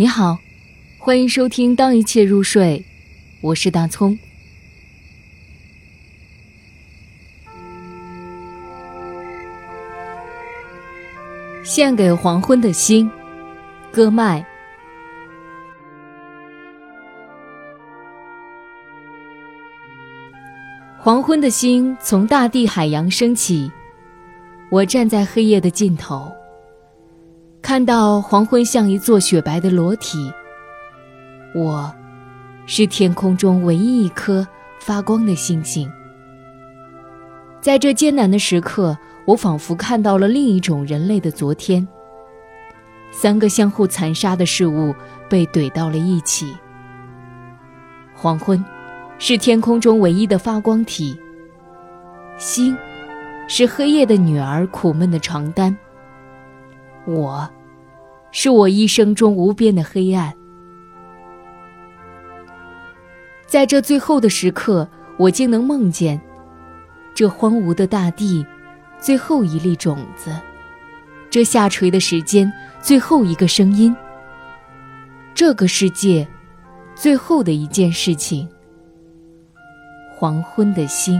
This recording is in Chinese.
你好，欢迎收听《当一切入睡》，我是大葱。献给黄昏的星，歌麦。黄昏的星从大地海洋升起，我站在黑夜的尽头。看到黄昏像一座雪白的裸体，我，是天空中唯一一颗发光的星星。在这艰难的时刻，我仿佛看到了另一种人类的昨天。三个相互残杀的事物被怼到了一起。黄昏，是天空中唯一的发光体。星，是黑夜的女儿苦闷的床单。我，是我一生中无边的黑暗。在这最后的时刻，我竟能梦见这荒芜的大地，最后一粒种子，这下垂的时间，最后一个声音，这个世界最后的一件事情。黄昏的星。